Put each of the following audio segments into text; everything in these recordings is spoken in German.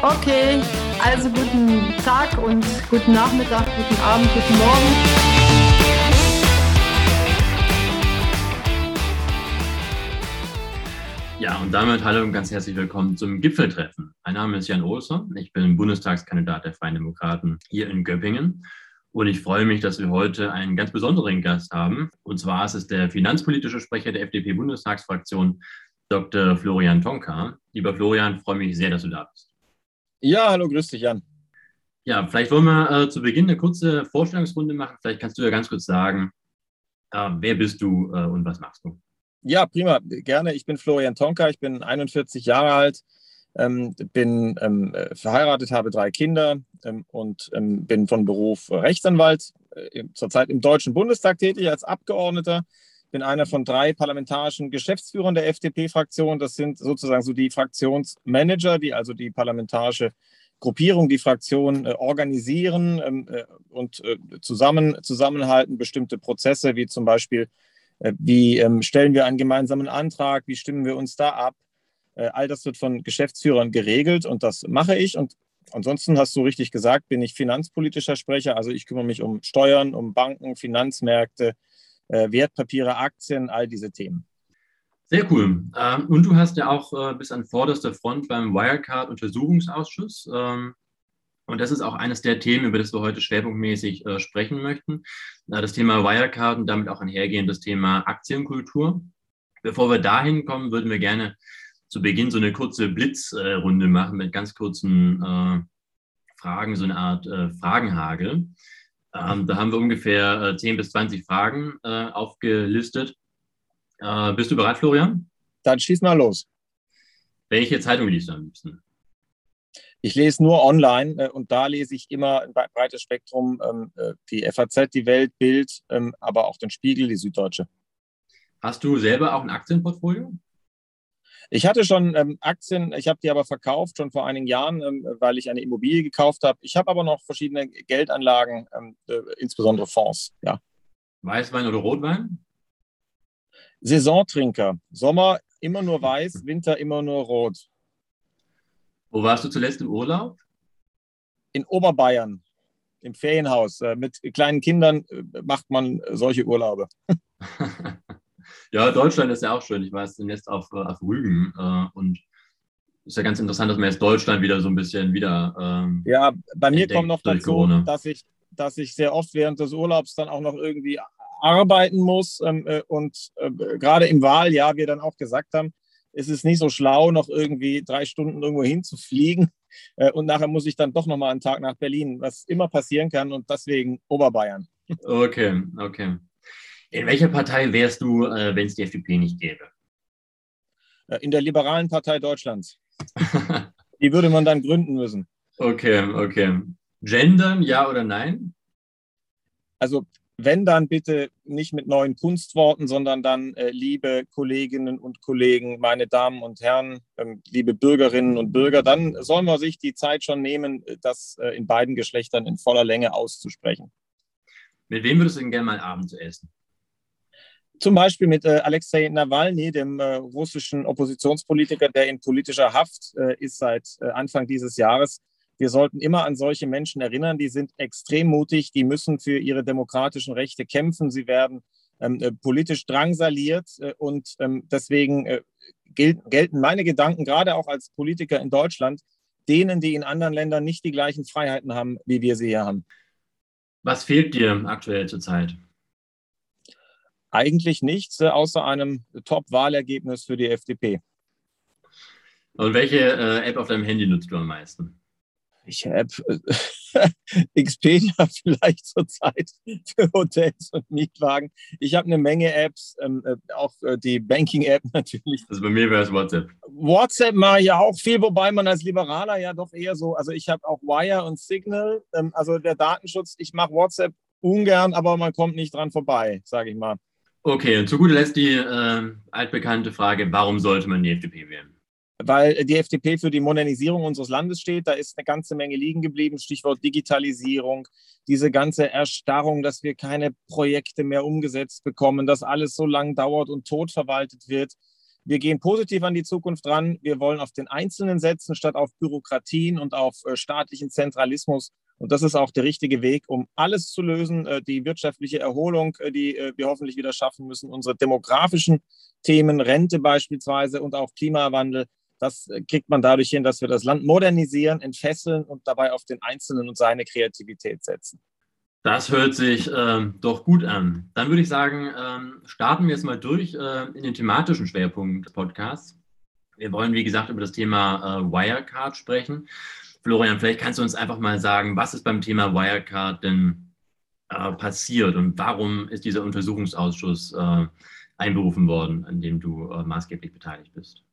Okay, also guten Tag und guten Nachmittag, guten Abend, guten Morgen. Ja, und damit hallo und ganz herzlich willkommen zum Gipfeltreffen. Mein Name ist Jan Ohlser, ich bin Bundestagskandidat der Freien Demokraten hier in Göppingen. Und ich freue mich, dass wir heute einen ganz besonderen Gast haben. Und zwar ist es der finanzpolitische Sprecher der FDP-Bundestagsfraktion, Dr. Florian Tonka. Lieber Florian, freue mich sehr, dass du da bist. Ja, hallo, grüß dich, Jan. Ja, vielleicht wollen wir äh, zu Beginn eine kurze Vorstellungsrunde machen. Vielleicht kannst du ja ganz kurz sagen, äh, wer bist du äh, und was machst du? Ja, prima, gerne. Ich bin Florian Tonka, ich bin 41 Jahre alt, ähm, bin ähm, verheiratet, habe drei Kinder ähm, und ähm, bin von Beruf Rechtsanwalt, äh, zurzeit im Deutschen Bundestag tätig als Abgeordneter. Bin einer von drei parlamentarischen Geschäftsführern der FDP-Fraktion. Das sind sozusagen so die Fraktionsmanager, die also die parlamentarische Gruppierung, die Fraktion äh, organisieren ähm, äh, und äh, zusammen, zusammenhalten, bestimmte Prozesse wie zum Beispiel wie ähm, stellen wir einen gemeinsamen Antrag? Wie stimmen wir uns da ab? Äh, all das wird von Geschäftsführern geregelt und das mache ich. Und ansonsten hast du richtig gesagt, bin ich finanzpolitischer Sprecher. Also ich kümmere mich um Steuern, um Banken, Finanzmärkte, äh, Wertpapiere, Aktien, all diese Themen. Sehr cool. Ähm, und du hast ja auch bis an vorderster Front beim Wirecard-Untersuchungsausschuss. Ähm, und das ist auch eines der Themen, über das wir heute schwerpunktmäßig äh, sprechen möchten. Äh, das Thema Wirecard und damit auch einhergehend das Thema Aktienkultur. Bevor wir dahin kommen, würden wir gerne zu Beginn so eine kurze Blitzrunde äh, machen mit ganz kurzen äh, Fragen, so eine Art äh, Fragenhagel. Ähm, da haben wir ungefähr 10 bis 20 Fragen aufgelistet. bist du bereit, Florian? Dann schieß mal los. Welche Zeitung liest du am liebsten? Ich lese nur online äh, und da lese ich immer ein breites Spektrum, ähm, äh, die FAZ, die Welt, Bild, ähm, aber auch den Spiegel, die Süddeutsche. Hast du selber auch ein Aktienportfolio? Ich hatte schon ähm, Aktien, ich habe die aber verkauft, schon vor einigen Jahren, ähm, weil ich eine Immobilie gekauft habe. Ich habe aber noch verschiedene Geldanlagen, ähm, äh, insbesondere Fonds. Ja. Weißwein oder Rotwein? Saisontrinker. Sommer immer nur weiß, Winter immer nur rot. Wo warst du zuletzt im Urlaub? In Oberbayern, im Ferienhaus. Äh, mit kleinen Kindern äh, macht man solche Urlaube. ja, Deutschland ist ja auch schön. Ich war jetzt auf, äh, auf Rügen und ist ja ganz interessant, dass man jetzt Deutschland wieder so ein bisschen wieder. Ähm, ja, bei mir kommt noch dazu, dass ich, dass ich sehr oft während des Urlaubs dann auch noch irgendwie arbeiten muss ähm, äh, und äh, gerade im Wahljahr wir dann auch gesagt haben, es ist nicht so schlau, noch irgendwie drei Stunden irgendwo hinzufliegen. Äh, und nachher muss ich dann doch nochmal einen Tag nach Berlin, was immer passieren kann und deswegen Oberbayern. Okay, okay. In welcher Partei wärst du, äh, wenn es die FDP nicht gäbe? Äh, in der Liberalen Partei Deutschlands. die würde man dann gründen müssen. Okay, okay. Gendern, ja oder nein? Also wenn dann bitte nicht mit neuen Kunstworten, sondern dann, äh, liebe Kolleginnen und Kollegen, meine Damen und Herren, ähm, liebe Bürgerinnen und Bürger, dann soll man sich die Zeit schon nehmen, äh, das äh, in beiden Geschlechtern in voller Länge auszusprechen. Mit wem würdest du denn gerne mal Abend essen? Zum Beispiel mit äh, Alexei Nawalny, dem äh, russischen Oppositionspolitiker, der in politischer Haft äh, ist seit Anfang dieses Jahres wir sollten immer an solche Menschen erinnern, die sind extrem mutig, die müssen für ihre demokratischen Rechte kämpfen, sie werden ähm, äh, politisch drangsaliert äh, und ähm, deswegen äh, gel gelten meine Gedanken gerade auch als Politiker in Deutschland denen, die in anderen Ländern nicht die gleichen Freiheiten haben, wie wir sie hier haben. Was fehlt dir aktuell zurzeit? Eigentlich nichts, äh, außer einem Top-Wahlergebnis für die FDP. Und welche äh, App auf deinem Handy nutzt du am meisten? Ich habe Expedia vielleicht zurzeit für Hotels und Mietwagen. Ich habe eine Menge Apps, ähm, äh, auch äh, die Banking-App natürlich. Also bei mir wäre es WhatsApp. WhatsApp mache ich ja auch viel, wobei man als Liberaler ja doch eher so, also ich habe auch Wire und Signal, ähm, also der Datenschutz, ich mache WhatsApp ungern, aber man kommt nicht dran vorbei, sage ich mal. Okay, und zu guter Letzt die äh, altbekannte Frage, warum sollte man die FDP wählen? Weil die FDP für die Modernisierung unseres Landes steht. Da ist eine ganze Menge liegen geblieben. Stichwort Digitalisierung, diese ganze Erstarrung, dass wir keine Projekte mehr umgesetzt bekommen, dass alles so lang dauert und tot verwaltet wird. Wir gehen positiv an die Zukunft ran. Wir wollen auf den Einzelnen setzen, statt auf Bürokratien und auf äh, staatlichen Zentralismus. Und das ist auch der richtige Weg, um alles zu lösen. Äh, die wirtschaftliche Erholung, äh, die wir hoffentlich wieder schaffen müssen, unsere demografischen Themen, Rente beispielsweise und auch Klimawandel. Das kriegt man dadurch hin, dass wir das Land modernisieren, entfesseln und dabei auf den Einzelnen und seine Kreativität setzen. Das hört sich ähm, doch gut an. Dann würde ich sagen, ähm, starten wir jetzt mal durch äh, in den thematischen Schwerpunkt des Podcasts. Wir wollen, wie gesagt, über das Thema äh, Wirecard sprechen. Florian, vielleicht kannst du uns einfach mal sagen, was ist beim Thema Wirecard denn äh, passiert und warum ist dieser Untersuchungsausschuss äh, einberufen worden, an dem du äh, maßgeblich beteiligt bist?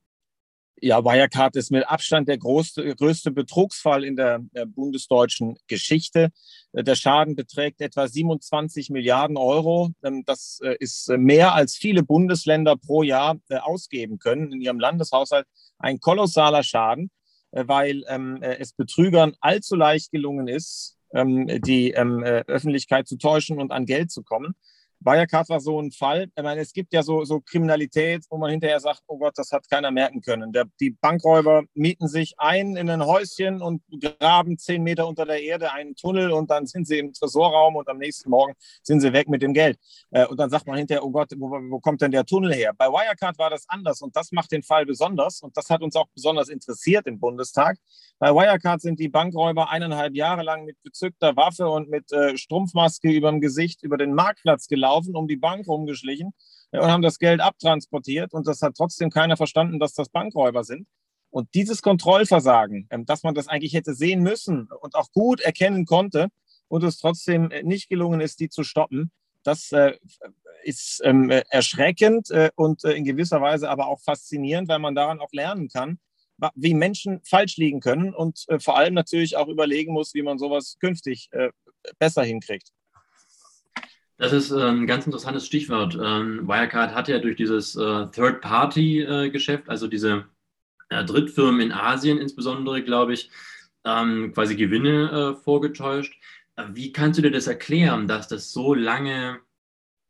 Ja, Wirecard ist mit Abstand der größte, größte Betrugsfall in der, der, bundesdeutschen Geschichte. Äh, der Schaden beträgt etwa 27 Milliarden Euro. Ähm, das äh, ist mehr als viele Bundesländer pro Jahr äh, ausgeben können in ihrem Landeshaushalt. Ein kolossaler Schaden, weil ähm, es Betrügern allzu leicht gelungen ist, ähm, die Öffentlichkeit zu täuschen und an Geld zu kommen. Wirecard war so ein Fall. Ich meine, es gibt ja so, so Kriminalität, wo man hinterher sagt, oh Gott, das hat keiner merken können. Der, die Bankräuber mieten sich ein in ein Häuschen und graben zehn Meter unter der Erde einen Tunnel und dann sind sie im Tresorraum und am nächsten Morgen sind sie weg mit dem Geld. Äh, und dann sagt man hinterher, oh Gott, wo, wo kommt denn der Tunnel her? Bei Wirecard war das anders und das macht den Fall besonders und das hat uns auch besonders interessiert im Bundestag. Bei Wirecard sind die Bankräuber eineinhalb Jahre lang mit gezückter Waffe und mit äh, Strumpfmaske über dem Gesicht über den Marktplatz gelaufen gelaufen, um die Bank rumgeschlichen und haben das Geld abtransportiert. Und das hat trotzdem keiner verstanden, dass das Bankräuber sind. Und dieses Kontrollversagen, ähm, dass man das eigentlich hätte sehen müssen und auch gut erkennen konnte und es trotzdem äh, nicht gelungen ist, die zu stoppen, das äh, ist ähm, erschreckend äh, und in gewisser Weise aber auch faszinierend, weil man daran auch lernen kann, wie Menschen falsch liegen können und vor allem natürlich auch überlegen muss, wie man sowas künftig besser hinkriegt. Das ist äh, ein ganz interessantes Stichwort. Ähm, Wirecard hat ja durch dieses äh, Third-Party-Geschäft, also diese äh, Drittfirmen in Asien insbesondere, glaube ich, ähm, quasi Gewinne vorgetäuscht. Wie kannst du dir das erklären, dass das so lange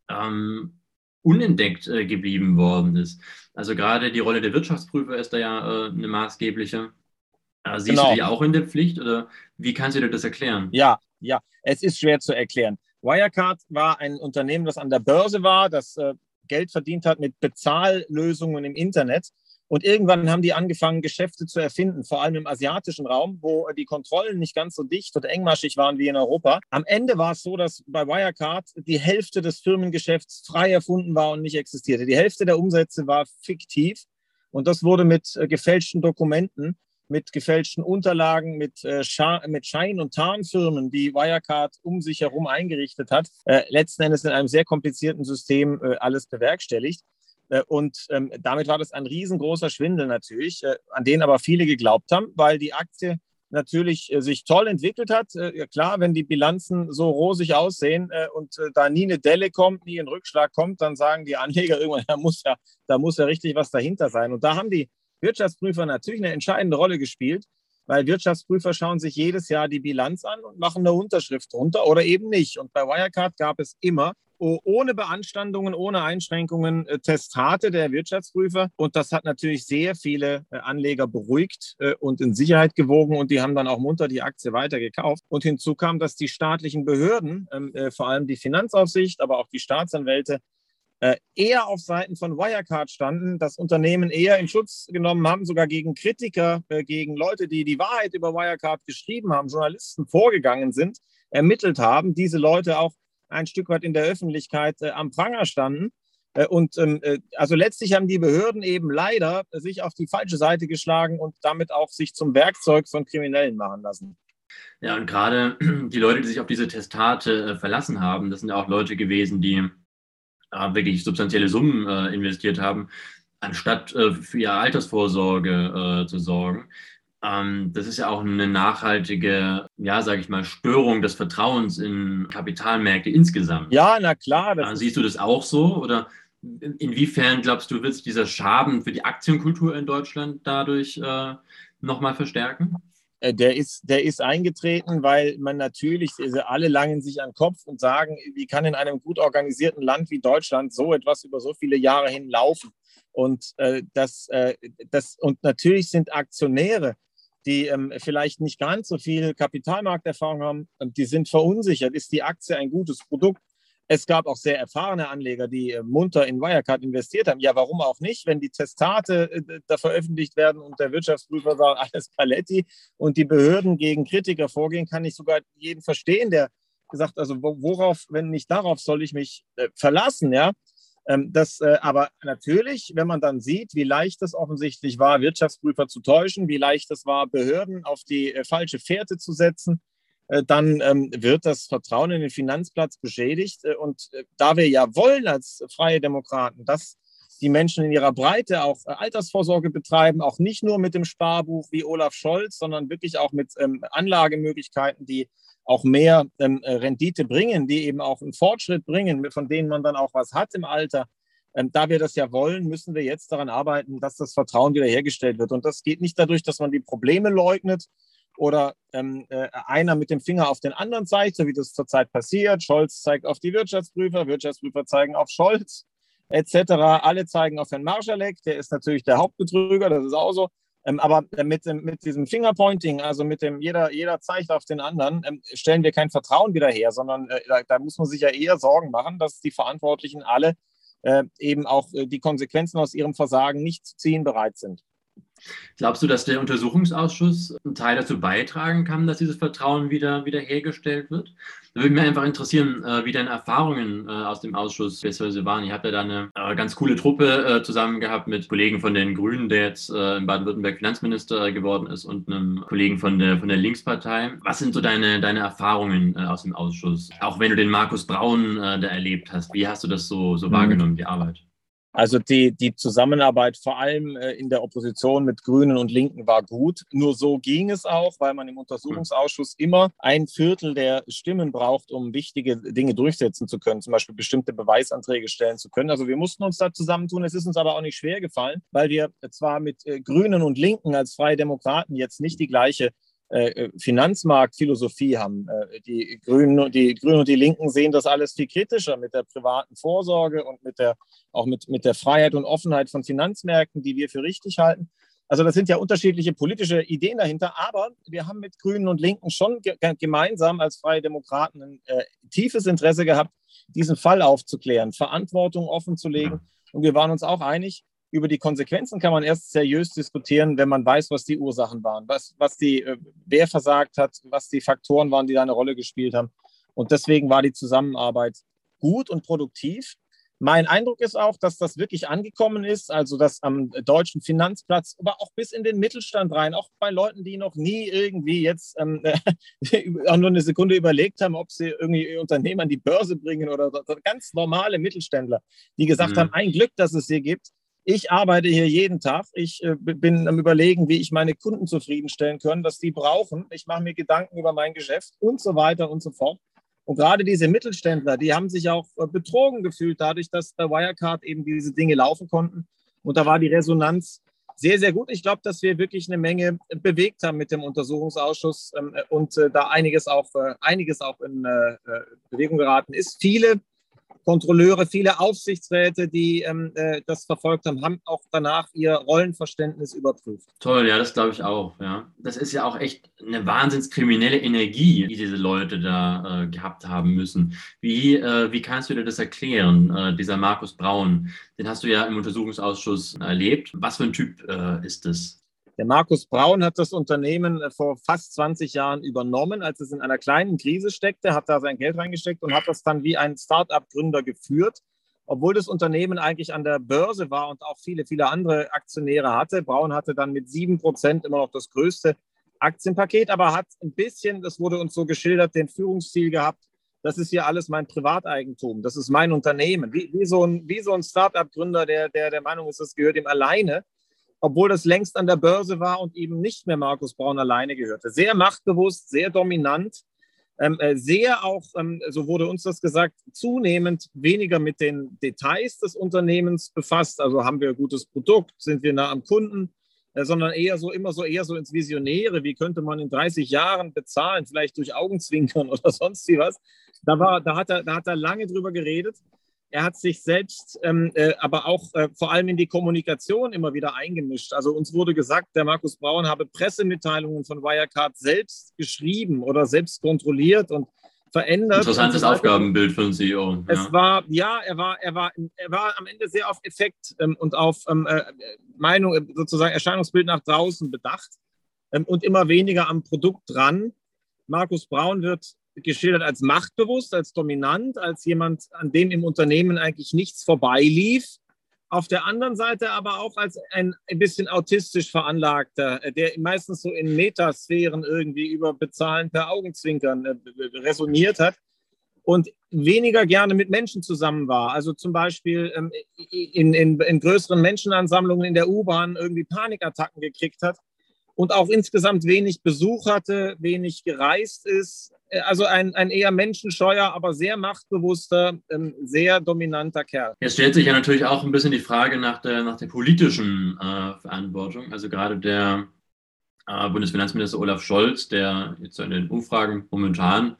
ähm, unentdeckt geblieben worden ist? Also gerade die Rolle der Wirtschaftsprüfer ist da ja eine maßgebliche. siehst genau. du die auch in der Pflicht oder wie kannst du dir das erklären? Ja, ja, es ist schwer zu erklären. Wirecard war ein Unternehmen, das an der Börse war, das äh, Geld verdient hat mit Bezahllösungen im Internet. Und irgendwann haben die angefangen, Geschäfte zu erfinden, vor allem im asiatischen Raum, wo die Kontrollen nicht ganz so dicht oder engmaschig waren wie in Europa. Am Ende war es so, dass bei Wirecard die Hälfte des Firmengeschäfts frei erfunden war und nicht existierte. Die Hälfte der Umsätze war fiktiv. Und das wurde mit äh, gefälschten Dokumenten mit gefälschten Unterlagen, mit, äh, mit Schein- und Tarnfirmen, die Wirecard um sich herum eingerichtet hat, äh, letzten Endes in einem sehr komplizierten System äh, alles bewerkstelligt. Äh, und ähm, damit war das ein riesengroßer Schwindel natürlich, äh, an den aber viele geglaubt haben, weil die Aktie natürlich äh, sich toll entwickelt hat. ja klar, wenn die Bilanzen so rosig aussehen und da nie eine Delle kommt, nie ein Rückschlag kommt, dann sagen die Anleger irgendwann, da muss ja, da muss ja richtig was dahinter sein. Und da haben die Wirtschaftsprüfer natürlich eine entscheidende Rolle gespielt, weil Wirtschaftsprüfer schauen sich jedes Jahr die Bilanz an und machen eine Unterschrift drunter oder eben nicht. Und bei Wirecard gab es immer ohne Beanstandungen, ohne Einschränkungen äh, Testate der Wirtschaftsprüfer. Und das hat natürlich sehr viele äh, Anleger beruhigt äh, und in Sicherheit gewogen. Und die haben dann auch munter die Aktie weitergekauft. Und hinzu kam, dass die staatlichen Behörden, ähm, vor allem die Finanzaufsicht, aber auch die Staatsanwälte, eher auf Seiten von Wirecard standen, das Unternehmen eher in Schutz genommen haben, sogar gegen Kritiker, äh, gegen Leute, die die Wahrheit über Wirecard geschrieben haben, Journalisten vorgegangen sind, ermittelt haben, diese Leute auch ein Stück weit in der Öffentlichkeit äh, am Pranger standen. Äh, und ähm, äh, also letztlich haben die Behörden eben leider sich auf die falsche Seite geschlagen und damit auch sich zum Werkzeug von Kriminellen machen lassen. Ja, und gerade die Leute, die sich auf diese Testate äh, verlassen haben, das sind ja auch Leute gewesen, die äh, wirklich substanzielle Summen äh, investiert haben, anstatt äh, für ihre Altersvorsorge äh, zu sorgen. Ähm, das ist ja auch eine nachhaltige, ja, sage ich mal, Störung des Vertrauens in Kapitalmärkte insgesamt. Ja, na klar. Siehst du das auch so oder Inwiefern glaubst du, wird sich dieser Schaden für die Aktienkultur in Deutschland dadurch äh, nochmal verstärken? Äh, der ist, der ist eingetreten, weil man natürlich, also alle langen sich an den Kopf und sagen, wie kann in einem gut organisierten Land wie Deutschland so etwas über so viele Jahre hin laufen? Und, äh, das, äh, das, und natürlich sind Aktionäre, die ähm, vielleicht nicht ganz so viel Kapitalmarkterfahrung haben, die sind verunsichert. Ist die Aktie ein gutes Produkt? Es gab auch sehr erfahrene Anleger, die äh, munter in Wirecard investiert haben. Ja, warum auch nicht? Wenn die Testate äh, da veröffentlicht werden und der Wirtschaftsprüfer sagt, alles Paletti und die Behörden gegen Kritiker vorgehen, kann ich sogar jeden verstehen, der gesagt, also worauf, wenn nicht darauf, soll ich mich äh, verlassen, ja? Ähm, das, aber natürlich, wenn man dann sieht, wie leicht es offensichtlich war, Wirtschaftsprüfer zu täuschen, wie leicht es war, Behörden auf die falsche Fährte zu setzen, dann ähm, wird das Vertrauen in den Finanzplatz beschädigt. Äh, und äh, da wir ja wollen als freie Demokraten, dass die Menschen in ihrer Breite auch Altersvorsorge betreiben, auch nicht nur mit dem Sparbuch wie Olaf Scholz, sondern wirklich auch mit ähm, Anlagemöglichkeiten, die auch mehr ähm, Rendite bringen, die eben auch einen Fortschritt bringen, von denen man dann auch was hat im Alter. Ähm, da wir das ja wollen, müssen wir jetzt daran arbeiten, dass das Vertrauen wiederhergestellt wird. Und das geht nicht dadurch, dass man die Probleme leugnet, oder ähm, äh, einer mit dem Finger auf den anderen zeigt, so wie das zurzeit passiert. Scholz zeigt auf die Wirtschaftsprüfer, Wirtschaftsprüfer zeigen auf Scholz etc. Alle zeigen auf Herrn Marschalek, der ist natürlich der Hauptbetrüger, das ist auch so. Ähm, aber mit, mit diesem Fingerpointing, also mit dem jeder, jeder zeigt auf den anderen, ähm, stellen wir kein Vertrauen wieder her, sondern äh, da, da, muss man sich ja eher Sorgen machen, dass die Verantwortlichen alle äh, eben auch äh, die Konsequenzen aus ihrem Versagen nicht zu ziehen bereit sind. Glaubst du, dass der Untersuchungsausschuss einen Teil dazu beitragen kann, dass dieses Vertrauen wieder, wieder hergestellt wird? Da würde mich einfach interessieren, äh, wie deine Erfahrungen äh, aus dem Ausschuss bisher waren. Ich habe ja da eine äh, ganz coole Truppe zusammen gehabt mit Kollegen von den Grünen, der jetzt in Baden-Württemberg Finanzminister geworden ist, und einem Kollegen von der, von der Linkspartei. Was sind so deine, deine Erfahrungen aus dem Ausschuss? Auch wenn du den Markus Braun da erlebt hast, wie hast du das so, so mhm. wahrgenommen, die Arbeit? Also die, die Zusammenarbeit vor allem äh, in der Opposition mit Grünen und Linken war gut. Nur so ging es auch, weil man im Untersuchungsausschuss immer ein Viertel der Stimmen braucht, um wichtige Dinge durchsetzen zu können, zum Beispiel bestimmte Beweisanträge stellen zu können. Also wir mussten uns da zusammentun. Es ist uns aber auch nicht schwer gefallen, weil wir zwar mit äh, Grünen und Linken als Freie Demokraten jetzt nicht die gleiche Finanzmarktphilosophie haben. Äh, die, Grünen, die Grünen und die Linken sehen das alles viel kritischer mit der privaten Vorsorge und mit der, auch mit, mit der Freiheit und Offenheit von Finanzmärkten, die wir für richtig halten. Also das sind ja unterschiedliche politische Ideen dahinter, aber wir haben mit Grünen und Linken schon ge gemeinsam als Freie Demokraten ein äh, tiefes Interesse gehabt, diesen Fall aufzuklären, Verantwortung offenzulegen. Und wir waren uns auch einig, über die Konsequenzen kann man erst seriös diskutieren, wenn man weiß, was die Ursachen waren, was, was die, äh, wer versagt hat, was die Faktoren waren, die da eine Rolle gespielt haben. Und deswegen war die Zusammenarbeit gut und produktiv. Mein Eindruck ist auch, dass das wirklich angekommen ist, also dass am deutschen Finanzplatz, aber auch bis in den Mittelstand rein, auch bei Leuten, die noch nie irgendwie jetzt ähm, auch nur eine Sekunde überlegt haben, ob sie irgendwie ihr Unternehmen an die Börse bringen oder so, ganz normale Mittelständler, die gesagt mhm. haben, ein Glück, dass es sie gibt ich arbeite hier jeden Tag. Ich äh, bin am Überlegen, wie ich meine Kunden zufriedenstellen kann, was die brauchen. Ich mache mir Gedanken über mein Geschäft und so weiter und so fort. Und gerade diese Mittelständler, die haben sich auch äh, betrogen gefühlt dadurch, dass bei Wirecard eben diese Dinge laufen konnten. Und da war die Resonanz sehr, sehr gut. Ich glaube, dass wir wirklich eine Menge bewegt haben mit dem Untersuchungsausschuss ähm, und äh, da einiges auch, einiges auch in Bewegung geraten ist. Viele Kontrolleure, viele Aufsichtsräte, die ähm, äh, das verfolgt haben, haben auch danach ihr Rollenverständnis überprüft. Toll, ja, das glaube ich auch. Ja. Das ist ja auch echt eine wahnsinns kriminelle Energie, die diese Leute da äh, gehabt haben müssen. Wie, äh, wie kannst du dir das erklären, äh, dieser Markus Braun? Den hast du ja im Untersuchungsausschuss erlebt. Was für ein Typ äh, ist das? Der Markus Braun hat das Unternehmen äh, vor fast 20 Jahren übernommen, als es in einer kleinen Krise steckte, hat da sein Geld reingesteckt und hat das dann wie ein Start-up-Gründer geführt. Obwohl das Unternehmen eigentlich an der Börse war und auch viele, viele andere Aktionäre hatte. Braun hatte dann mit sieben Prozent immer noch das größte Aktienpaket, aber hat ein bisschen, das wurde uns so geschildert, den Führungsstil gehabt. Das ist hier alles mein Privateigentum. Das ist mein Unternehmen. Wie, wie so ein, so ein Start-up-Gründer, der, der der Meinung ist, das gehört ihm alleine obwohl das längst an der Börse war und eben nicht mehr Markus Braun alleine gehörte. Sehr machtbewusst, sehr dominant. ähm, äh, sehr auch, ähm, so wurde uns das gesagt, zunehmend weniger mit den Details des Unternehmens befasst. Also haben wir ein gutes Produkt, sind wir nah am Kunden, äh, sondern eher so immer so eher so ins Visionäre. Wie könnte man in 30 Jahren bezahlen, vielleicht durch Augenzwinkern oder sonst wie was. Da, war, da, hat er, da hat er lange drüber geredet. Er hat sich selbst, ähm, äh, aber auch äh, vor allem in die Kommunikation immer wieder eingemischt. Also uns wurde gesagt, der Markus Braun habe Pressemitteilungen von Wirecard selbst geschrieben oder selbst kontrolliert und verändert. Interessantes so Aufgabenbild für einen CEO. Es ja. war, ja, er war, er war, er war am Ende sehr auf Effekt ähm, und auf ähm, äh, Meinung, äh, sozusagen Erscheinungsbild nach draußen bedacht ähm, und immer weniger am Produkt dran. Markus Braun wird geschildert als machtbewusst, als dominant, als jemand, an dem im Unternehmen eigentlich nichts vorbeilief. Auf der anderen Seite aber auch als ein, ein bisschen autistisch veranlagter, äh, der meistens so in Metasphären irgendwie über Bezahlen per Augenzwinkern äh, resoniert hat und weniger gerne mit Menschen zusammen war. Also zum Beispiel ähm, in, in, in größeren Menschenansammlungen in der U-Bahn irgendwie Panikattacken gekriegt hat und auch insgesamt wenig Besuch hatte, wenig gereist ist, äh, also ein, ein eher menschenscheuer, aber sehr machtbewusster, ähm, sehr dominanter Kerl. Jetzt stellt sich ja natürlich auch ein bisschen die Frage nach der, nach der politischen äh, Verantwortung. Also gerade der äh, Bundesfinanzminister Olaf Scholz, der jetzt in den Umfragen momentan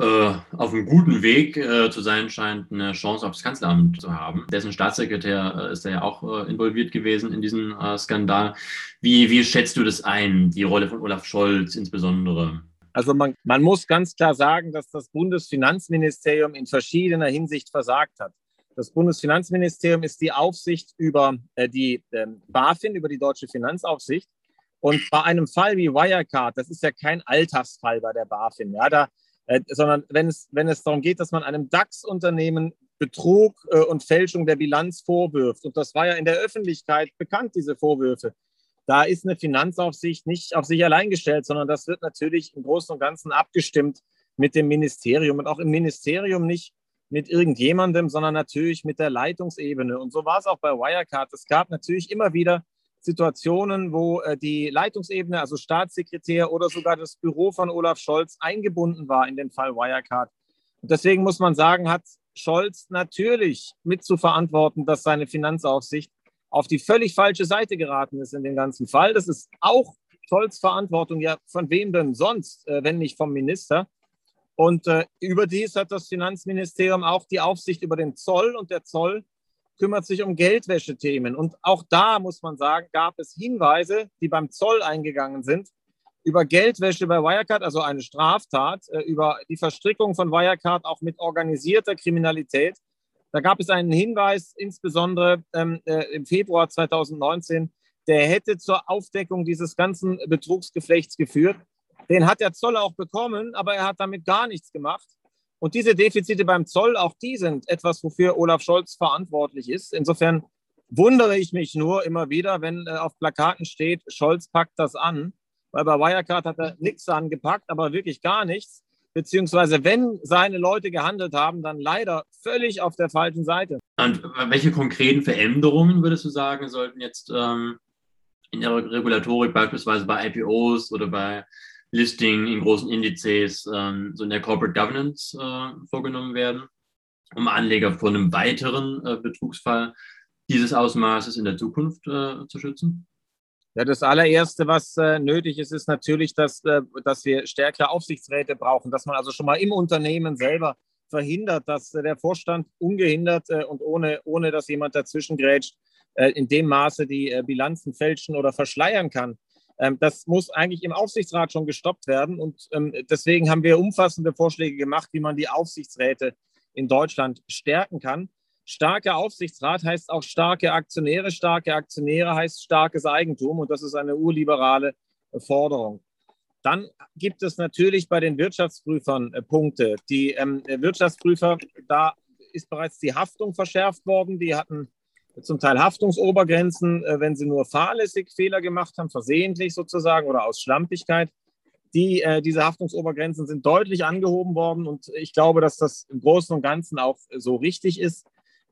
äh, auf einem guten Weg äh, zu sein scheint, eine Chance aufs Kanzleramt zu haben. Dessen Staatssekretär äh, ist ja auch äh, involviert gewesen in diesen äh, Skandal. Wie, wie schätzt du das ein, die Rolle von Olaf Scholz insbesondere? Also man, man muss ganz klar sagen, dass das Bundesfinanzministerium in verschiedener Hinsicht versagt hat. Das Bundesfinanzministerium ist die Aufsicht über äh, die äh, BaFin, über die deutsche Finanzaufsicht. Und bei einem Fall wie Wirecard, das ist ja kein Alltagsfall bei der BaFin, ja, da, äh, sondern wenn es, wenn es darum geht, dass man einem DAX-Unternehmen Betrug äh, und Fälschung der Bilanz vorwirft. Und das war ja in der Öffentlichkeit bekannt, diese Vorwürfe da ist eine Finanzaufsicht nicht auf sich allein gestellt, sondern das wird natürlich im Großen und Ganzen abgestimmt mit dem Ministerium und auch im Ministerium nicht mit irgendjemandem, sondern natürlich mit der Leitungsebene. Und so war es auch bei Wirecard. Es gab natürlich immer wieder Situationen, wo äh, die Leitungsebene, also Staatssekretär oder sogar das Büro von Olaf Scholz eingebunden war in den Fall Wirecard. Und deswegen muss man sagen, hat Scholz natürlich mit zu verantworten, dass seine Finanzaufsicht auf die völlig falsche Seite geraten ist in dem ganzen Fall. Das ist auch Scholz Verantwortung. Ja, von wem denn sonst, äh, wenn nicht vom Minister? Und äh, überdies hat das Finanzministerium auch die Aufsicht über den Zoll und der Zoll kümmert sich um Geldwäschethemen. Und auch da muss man sagen, gab es Hinweise, die beim Zoll eingegangen sind, über Geldwäsche bei Wirecard, also eine Straftat, äh, über die Verstrickung von Wirecard auch mit organisierter Kriminalität. Da gab es einen Hinweis, insbesondere ähm, äh, im Februar 2019, der hätte zur Aufdeckung dieses ganzen Betrugsgeflechts geführt. Den hat der Zoll auch bekommen, aber er hat damit gar nichts gemacht. Und diese Defizite beim Zoll, auch die sind etwas, wofür Olaf Scholz verantwortlich ist. Insofern wundere ich mich nur immer wieder, wenn äh, auf Plakaten steht, Scholz packt das an. Weil bei Wirecard hat er nichts angepackt, aber wirklich gar nichts beziehungsweise wenn seine Leute gehandelt haben, dann leider völlig auf der falschen Seite. Und welche konkreten Veränderungen würdest du sagen, sollten jetzt ähm, in der Regulatorik beispielsweise bei IPOs oder bei Listing in großen Indizes, ähm, so in der Corporate Governance äh, vorgenommen werden, um Anleger vor einem weiteren äh, Betrugsfall dieses Ausmaßes in der Zukunft äh, zu schützen? Ja, das allererste, was äh, nötig ist, ist natürlich, dass, äh, dass wir stärkere Aufsichtsräte brauchen, dass man also schon mal im Unternehmen selber verhindert, dass äh, der Vorstand ungehindert äh, und ohne, ohne dass jemand dazwischen grätscht, äh, in dem Maße die äh, Bilanzen fälschen oder verschleiern kann. Ähm, das muss eigentlich im Aufsichtsrat schon gestoppt werden. Und ähm, deswegen haben wir umfassende Vorschläge gemacht, wie man die Aufsichtsräte in Deutschland stärken kann. Starke Aufsichtsrat heißt auch starke Aktionäre. Starke Aktionäre heißt starkes Eigentum und das ist eine urliberale Forderung. Dann gibt es natürlich bei den Wirtschaftsprüfern äh, Punkte. Die ähm, Wirtschaftsprüfer, da ist bereits die Haftung verschärft worden. Die hatten zum Teil Haftungsobergrenzen, äh, wenn sie nur fahrlässig Fehler gemacht haben, versehentlich sozusagen oder aus Schlampigkeit. Die, äh, diese Haftungsobergrenzen sind deutlich angehoben worden und ich glaube, dass das im Großen und Ganzen auch so richtig ist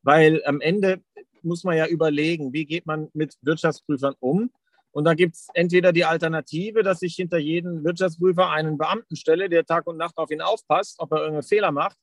weil am Ende muss man ja überlegen, wie geht man mit Wirtschaftsprüfern um. Und da gibt es entweder die Alternative, dass ich hinter jeden Wirtschaftsprüfer einen Beamten stelle, der Tag und Nacht auf ihn aufpasst, ob er irgendeinen Fehler macht,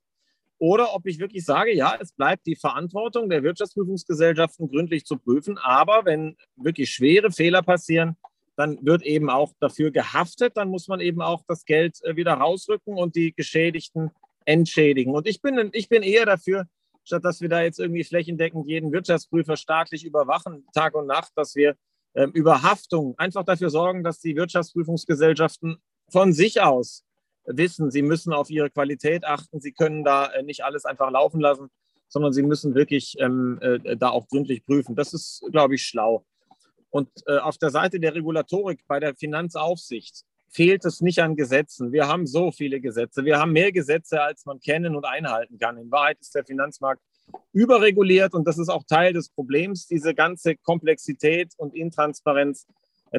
oder ob ich wirklich sage, ja, es bleibt die Verantwortung der Wirtschaftsprüfungsgesellschaften gründlich zu prüfen, aber wenn wirklich schwere Fehler passieren, dann wird eben auch dafür gehaftet, dann muss man eben auch das Geld äh, wieder rausrücken und die Geschädigten entschädigen. Und ich bin, ich bin eher dafür, statt dass wir da jetzt irgendwie flächendeckend jeden Wirtschaftsprüfer staatlich überwachen, Tag und Nacht, dass wir ähm, über Haftung einfach dafür sorgen, dass die Wirtschaftsprüfungsgesellschaften von sich aus wissen, sie müssen auf ihre Qualität achten, sie können da äh, nicht alles einfach laufen lassen, sondern sie müssen wirklich ähm, äh, da auch gründlich prüfen. Das ist, glaube ich, schlau. Und äh, auf der Seite der Regulatorik bei der Finanzaufsicht fehlt es nicht an Gesetzen. Wir haben so viele Gesetze. Wir haben mehr Gesetze, als man kennen und einhalten kann. In Wahrheit ist der Finanzmarkt überreguliert und das ist auch Teil des Problems, diese ganze Komplexität und Intransparenz.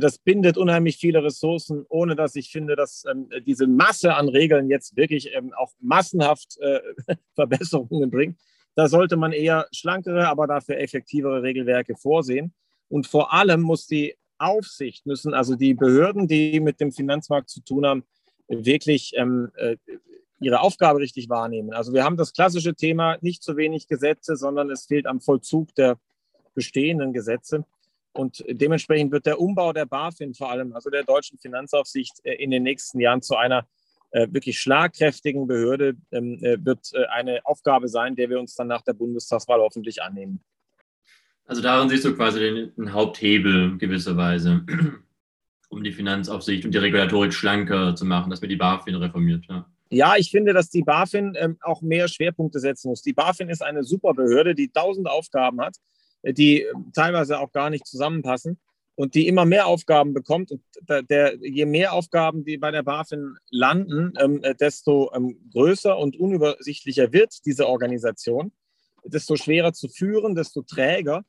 Das bindet unheimlich viele Ressourcen, ohne dass ich finde, dass ähm, diese Masse an Regeln jetzt wirklich ähm, auch massenhaft äh, Verbesserungen bringt. Da sollte man eher schlankere, aber dafür effektivere Regelwerke vorsehen. Und vor allem muss die Aufsicht, müssen also die Behörden, die mit dem Finanzmarkt zu tun haben, wirklich ähm, äh, ihre Aufgabe richtig wahrnehmen. Also wir haben das klassische Thema nicht zu wenig Gesetze, sondern es fehlt am Vollzug der bestehenden Gesetze. Und dementsprechend wird der Umbau der BaFin vor allem, also der deutschen Finanzaufsicht, äh, in den nächsten Jahren zu einer äh, wirklich schlagkräftigen Behörde, ähm, äh, wird eine Aufgabe sein, der wir uns dann nach der Bundestagswahl hoffentlich annehmen. Also darin siehst du quasi den, den Haupthebel gewisserweise, um die Finanzaufsicht und die Regulatorik schlanker zu machen, dass wir die BaFin reformiert. Ja. Ja, ich finde, dass die BaFin ähm, auch mehr Schwerpunkte setzen muss. Die BaFin ist eine super Behörde, die tausend Aufgaben hat, die äh, teilweise auch gar nicht zusammenpassen und die immer mehr Aufgaben bekommt. Und der, der je mehr Aufgaben, die bei der BaFin landen, ähm, äh, desto ähm, größer und unübersichtlicher wird diese Organisation, desto schwerer zu führen, desto träger.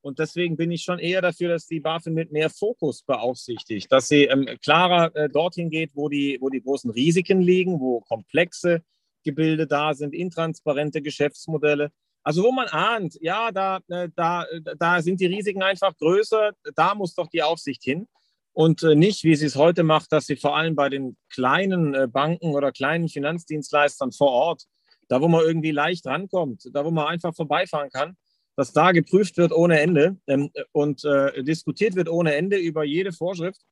Und deswegen bin ich schon eher dafür, dass die BaFin mit mehr Fokus beaufsichtigt, dass sie ähm, klarer äh, dorthin geht, wo die, wo die großen Risiken liegen, wo komplexe Gebilde da sind, intransparente Geschäftsmodelle. Also wo man ahnt, ja, da, äh, da, da sind die Risiken einfach größer, da muss doch die Aufsicht hin. Und äh, nicht, wie sie es heute macht, dass sie vor allem bei den kleinen äh, Banken oder kleinen Finanzdienstleistern vor Ort, da wo man irgendwie leicht rankommt, da wo man einfach vorbeifahren kann, dass da geprüft wird ohne Ende ähm, und äh, diskutiert wird ohne Ende über jede Vorschrift.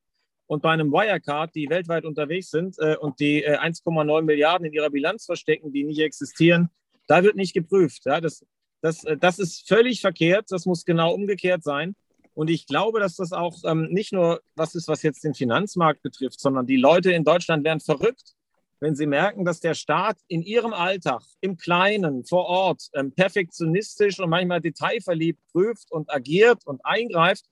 Und bei einem Wirecard, die weltweit unterwegs sind äh, und die äh, 1,9 Milliarden in ihrer Bilanz verstecken, die nicht existieren, da wird nicht geprüft. Ja? Das, das, äh, das ist völlig verkehrt. Das muss genau umgekehrt sein. Und ich glaube, dass das auch ähm, nicht nur was ist, was jetzt den Finanzmarkt betrifft, sondern die Leute in Deutschland werden verrückt, wenn Sie merken, dass der Staat in Ihrem Alltag, im Kleinen, vor Ort, ähm, perfektionistisch und manchmal detailverliebt prüft und agiert und eingreift,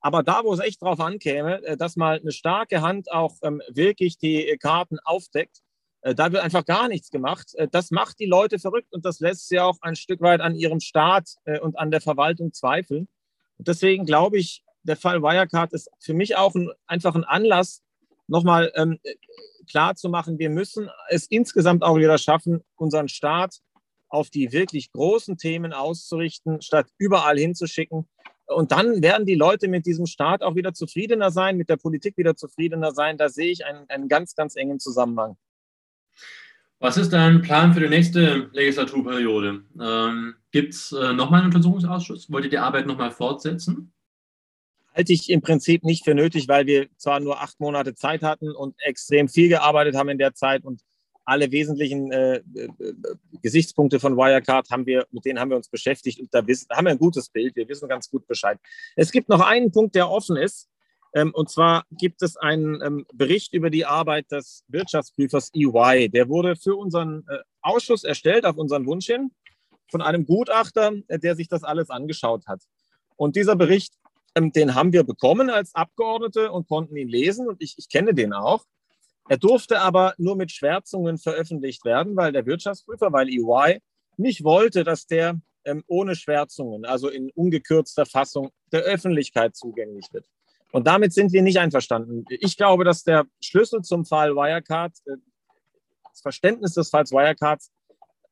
aber da, wo es echt drauf ankäme, äh, dass mal eine starke Hand auch ähm, wirklich die Karten aufdeckt, äh, da wird einfach gar nichts gemacht. Äh, das macht die Leute verrückt und das lässt sie auch ein Stück weit an ihrem Staat und an der Verwaltung zweifeln. Und deswegen glaube ich, der Fall Wirecard ist für mich auch ein, einfach ein Anlass, nochmal ähm, klar zu machen, wir müssen es insgesamt auch wieder schaffen, unseren Staat auf die wirklich großen Themen auszurichten, statt überall hinzuschicken. Und dann werden die Leute mit diesem Staat auch wieder zufriedener sein, mit der Politik wieder zufriedener sein. Da sehe ich einen, einen ganz, ganz engen Zusammenhang. Was ist dein Plan für die nächste Legislaturperiode? Ähm, Gibt es äh, nochmal einen Untersuchungsausschuss? Wollt ihr die Arbeit nochmal fortsetzen? halte ich im Prinzip nicht für nötig, weil wir zwar nur acht Monate Zeit hatten und extrem viel gearbeitet haben in der Zeit und alle wesentlichen äh, äh, Gesichtspunkte von Wirecard haben wir, mit denen haben wir uns beschäftigt und da wissen, haben wir ein gutes Bild. Wir wissen ganz gut Bescheid. Es gibt noch einen Punkt, der offen ist. Ähm, und zwar gibt es einen ähm, Bericht über die Arbeit des Wirtschaftsprüfers EY. Der wurde für unseren äh, Ausschuss erstellt, auf unseren Wunsch hin, von einem Gutachter, äh, der sich das alles angeschaut hat. Und dieser Bericht ähm, den haben wir bekommen als Abgeordnete und konnten ihn lesen und ich, ich kenne den auch. Er durfte aber nur mit Schwärzungen veröffentlicht werden, weil der Wirtschaftsprüfer, weil EY nicht wollte, dass der ohne Schwärzungen, also in ungekürzter Fassung, der Öffentlichkeit zugänglich wird. Und damit sind wir nicht einverstanden. Ich glaube, dass der Schlüssel zum Fall Wirecard, äh, das Verständnis des Falls Wirecard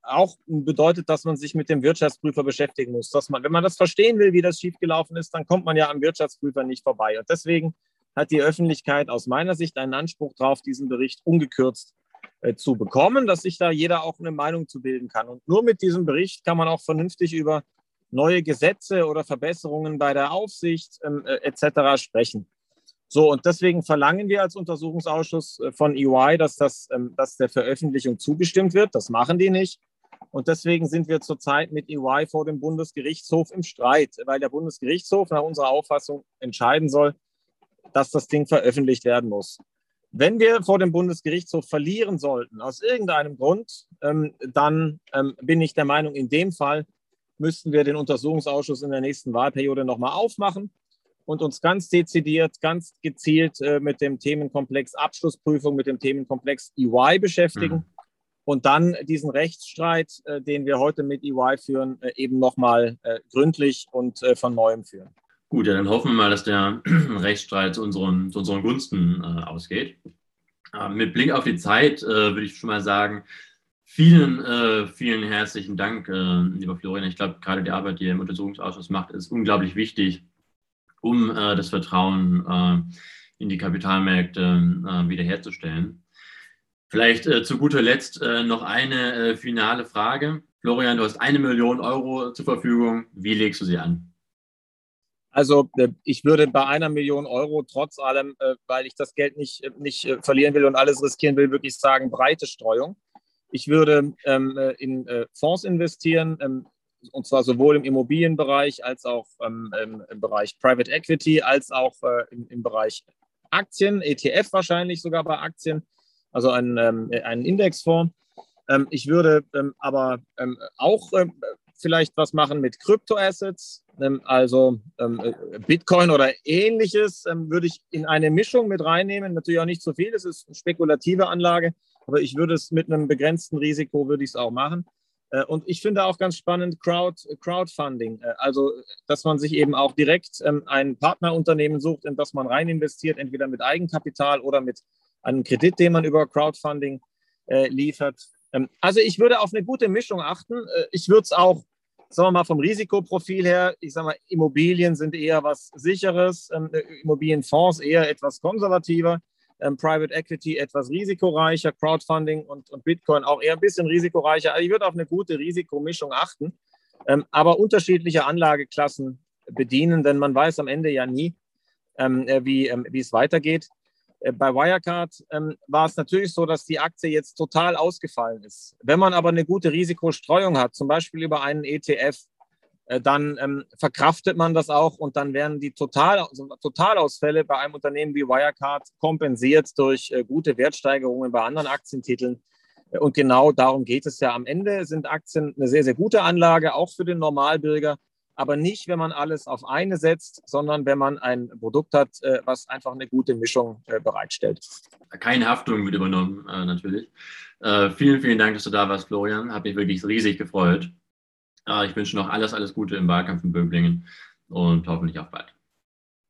auch bedeutet, dass man sich mit dem Wirtschaftsprüfer beschäftigen muss. Dass man, wenn man das verstehen will, wie das schiefgelaufen ist, dann kommt man ja am Wirtschaftsprüfer nicht vorbei. Und deswegen hat die Öffentlichkeit aus meiner Sicht einen Anspruch darauf, diesen Bericht ungekürzt äh, zu bekommen, dass sich da jeder auch eine Meinung zu bilden kann. Und nur mit diesem Bericht kann man auch vernünftig über neue Gesetze oder Verbesserungen bei der Aufsicht ähm, äh, etc. sprechen. So, und deswegen verlangen wir als Untersuchungsausschuss äh, von EY, dass, das, ähm, dass der Veröffentlichung zugestimmt wird. Das machen die nicht. Und deswegen sind wir zurzeit mit EY vor dem Bundesgerichtshof im Streit, weil der Bundesgerichtshof nach unserer Auffassung entscheiden soll, dass das Ding veröffentlicht werden muss. Wenn wir vor dem Bundesgerichtshof verlieren sollten, aus irgendeinem Grund, ähm, dann ähm, bin ich der Meinung, in dem Fall müssten wir den Untersuchungsausschuss in der nächsten Wahlperiode nochmal aufmachen und uns ganz dezidiert, ganz gezielt äh, mit dem Themenkomplex Abschlussprüfung, mit dem Themenkomplex EY beschäftigen mhm. und dann diesen Rechtsstreit, äh, den wir heute mit EY führen, äh, eben nochmal äh, gründlich und äh, von neuem führen. Gut, ja, dann hoffen wir mal, dass der Rechtsstreit zu unseren, zu unseren Gunsten äh, ausgeht. mit Blick auf die Zeit würde ich schon mal sagen, Vielen, äh, vielen herzlichen Dank, äh, lieber Florian. Ich glaube, gerade die Arbeit, die ihr im Untersuchungsausschuss macht, ist unglaublich wichtig, um äh, das Vertrauen äh, in die Kapitalmärkte äh, wiederherzustellen. Vielleicht äh, zu guter Letzt noch eine finale Frage. Florian, du hast eine Million Euro zur Verfügung. Wie legst du sie an? Also ich würde bei einer Million Euro trotz allem, weil ich das Geld nicht, nicht verlieren will und alles riskieren will, wirklich sagen, breite Streuung. Ich würde ähm, äh, in äh, Fonds investieren, ähm, und zwar sowohl im Immobilienbereich als auch ähm, im Bereich Private Equity, als auch äh, im, im, Bereich Aktien, ETF wahrscheinlich sogar bei Aktien, also ein, ähm, einen Indexfonds. Ähm, ich würde ähm, aber auch vielleicht was machen mit Kryptoassets, also Bitcoin oder ähnliches, würde ich in eine Mischung mit reinnehmen. Natürlich auch nicht so viel, das ist eine spekulative Anlage, aber ich würde es mit einem begrenzten Risiko, würde ich es auch machen. Äh, und ich finde auch ganz spannend Crowd, Crowdfunding, äh, also dass man sich eben auch direkt ähm, ein Partnerunternehmen sucht, in das man rein investiert, entweder mit Eigenkapital oder mit einem Kredit, den man über Crowdfunding äh, liefert. Ähm, also ich würde auf eine gute Mischung achten. Ich würde es auch, sagen wir mal, vom Risikoprofil her, ich sage mal, Immobilien sind eher was Sicheres, ähm, Immobilienfonds eher etwas konservativer ähm, Private Equity etwas risikoreicher, Crowdfunding und, und Bitcoin auch eher ein bisschen risikoreicher. Also ich würde auf eine gute Risikomischung achten, ähm, aber unterschiedliche Anlageklassen bedienen, denn man weiß am Ende ja nie, ähm, äh, wie, ähm, wie es weitergeht. Äh, bei Wirecard ähm, war es natürlich so, dass die Aktie jetzt total ausgefallen ist. Wenn man aber eine gute Risikostreuung hat, zum Beispiel über einen ETF, dann ähm, verkraftet man das auch und dann werden die Total, also Totalausfälle bei einem Unternehmen wie Wirecard kompensiert durch äh, gute Wertsteigerungen bei anderen Aktientiteln. Äh, und genau darum geht es ja. Am Ende sind Aktien eine sehr, sehr gute Anlage, auch für den Normalbürger, aber nicht, wenn man alles auf eine setzt, sondern wenn man ein Produkt hat, äh, was einfach eine gute Mischung äh, bereitstellt. Keine Haftung wird übernommen, äh, natürlich. vielen, vielen Dank, dass du da warst, Florian. Hat mich wirklich riesig gefreut. Ich wünsche noch alles, alles Gute im Wahlkampf in Böblingen und hoffentlich auch bald.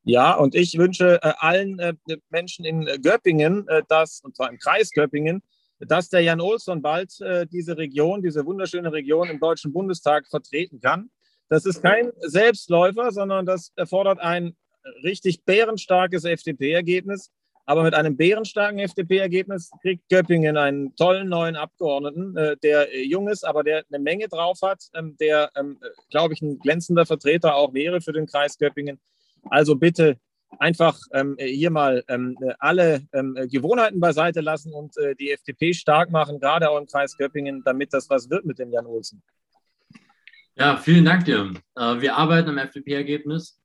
Ja, und ich wünsche äh, allen äh, Menschen in Göppingen, äh, dass, und zwar im Kreis Göppingen, dass der Jan Olsson bald äh, diese Region, diese wunderschöne Region im Deutschen Bundestag vertreten kann. Das ist kein Selbstläufer, sondern das erfordert ein richtig bärenstarkes FDP-Ergebnis. Aber mit einem bärenstarken FDP-Ergebnis kriegt Göppingen einen tollen neuen Abgeordneten, äh, der äh, jung ist, aber der eine Menge drauf hat, ähm, der, ähm, glaube ich, ein glänzender Vertreter auch wäre für den Kreis Göppingen. Also bitte einfach ähm, hier mal ähm, alle ähm, Gewohnheiten beiseite lassen und äh, die FDP stark machen, gerade auch im Kreis Göppingen, damit das was wird mit dem Jan Olsen. Ja, vielen Dank dir. Äh, wir arbeiten am FDP-Ergebnis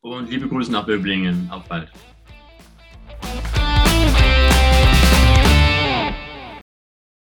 und liebe Grüße nach Böblingen. Auf bald.